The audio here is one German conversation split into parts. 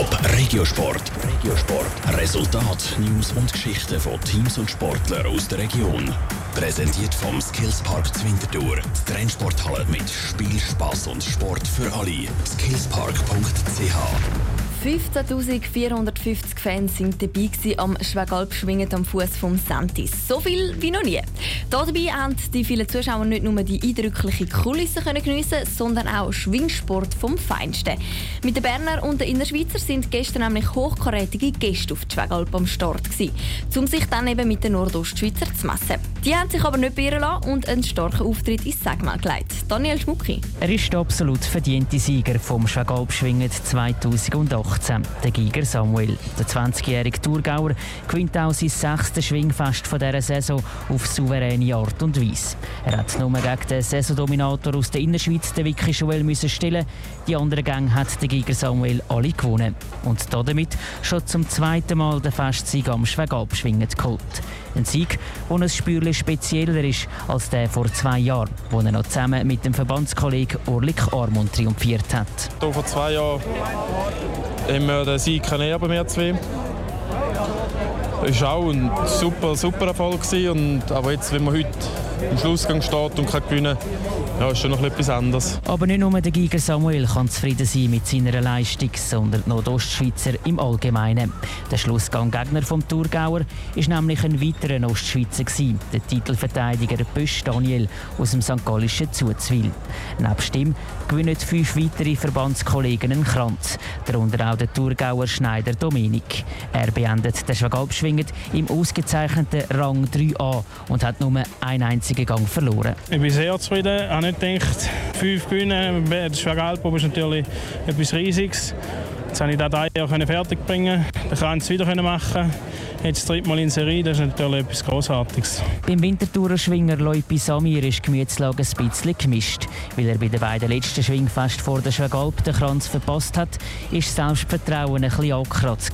Top Regiosport. Regiosport. Resultat, News und Geschichten von Teams und Sportlern aus der Region. Präsentiert vom Skillspark Zwintertour. Die Trennsporthalle mit Spiel, Spaß und Sport für alle. Skillspark.ch 15.450 Fans sind dabei am Schwegalp schwingend am Fuß vom Santis. So viel wie noch nie. Dabei haben die vielen Zuschauer nicht nur die eindrückliche Kulisse geniessen, sondern auch Schwingsport vom Feinsten. Mit den Berner und den Innerschweizer sind gestern nämlich hochkarätige Gäste auf die Schwegalp am Start gewesen, um sich dann eben mit den Nordostschweizer zu messen. Die haben sich aber nicht beirren lassen und einen starken Auftritt ins Segmal gelegt. Daniel Schmucki. Er ist der absolut verdiente Sieger vom 2008. 2018. Der Giger Samuel, der 20-jährige Thurgauer, gewinnt auch sein sechstes Schwingfest von dieser Saison auf souveräne Art und Weise. Er hat nur gegen den Saisondominator aus der Innerschweiz, den Vicky Joel, müssen stellen. Die anderen Gänge hat der Giger Samuel alle gewonnen. Und damit schon zum zweiten Mal den Festsieg am Schwegalp schwingend geholt. Ein Sieg, der ein Spürchen spezieller ist als der vor zwei Jahren, wo er noch zusammen mit dem Verbandskollegen Orlik Armund triumphiert hat. Hier vor zwei Jahren haben wir den Sieg erben, wir zwei. Es war auch ein super, super Erfolg. Und, aber jetzt, wenn man heute im Schlussgang steht und kann gewinnen kann, ja, ist schon noch etwas anderes. Aber nicht nur der Giger Samuel kann zufrieden sein mit seiner Leistung, sondern die Nordostschweizer im Allgemeinen. Der Schlussgang-Gegner vom Thurgauer war nämlich ein weiterer Ostschweizer, der Titelverteidiger Bösch Daniel aus dem St. Gallischen Zuzwil. Nebst ihm gewinnen fünf weitere Verbandskollegen einen Kranz, darunter auch der Thurgauer Schneider Dominik. Er beendet den Schwagalpschwingend im ausgezeichneten Rang 3a und hat nur einen einzigen Gang verloren. Ich bin sehr zufrieden. Ich habe nicht gedacht, fünf gewinnen. Der Schwagalp ist natürlich etwas Riesiges. Jetzt konnte ich das Jahr fertig bringen. Dann kann ich es wieder machen. Jetzt das dritte Mal in Serie, das ist natürlich etwas Großartiges. Beim Wintertourer-Schwinger Loipi Samir ist die Gemütslage ein bisschen gemischt. Weil er bei den beiden letzten Schwingfest vor der Schwagalp den Kranz verpasst hat, ist Selbstvertrauen ein bisschen angekratzt.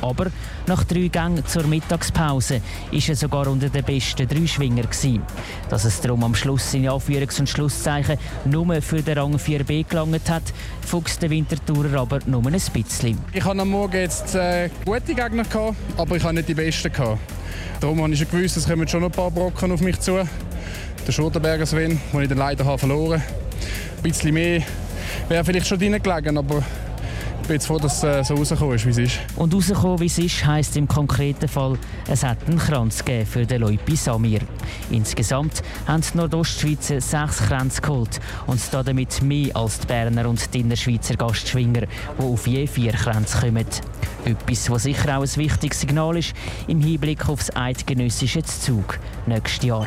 Aber nach drei Gängen zur Mittagspause ist er sogar unter den besten drei Schwinger. Gewesen. Dass es darum am Schluss seine Anführungs- und Schlusszeichen nur für den Rang 4b gelangt hat, fuchst der Wintertourer aber nur ein bisschen. Ich hatte am Morgen jetzt äh, gute Gegner, gehabt, aber ich hatte nicht die besten. Gehabt. Darum habe ich gewusst, es kommen schon ein paar Brocken auf mich zu. Der Schurtenberger Sven, den ich dann leider habe verloren habe. Ein bisschen mehr wäre vielleicht schon drin gelegen, aber bin jetzt froh, dass es so rausgekommen ist, wie es ist. Und rausgekommen, wie es ist, heisst im konkreten Fall, es hat einen Kranz für den Leupi Samir. Insgesamt haben die Nordostschweizer sechs Kränze geholt und damit mehr als die Berner und die Innerschweizer Gastschwinger, die auf je vier Kränze kommen. Etwas, was sicher auch ein wichtiges Signal ist im Hinblick auf das eidgenössische Zug nächstes Jahr.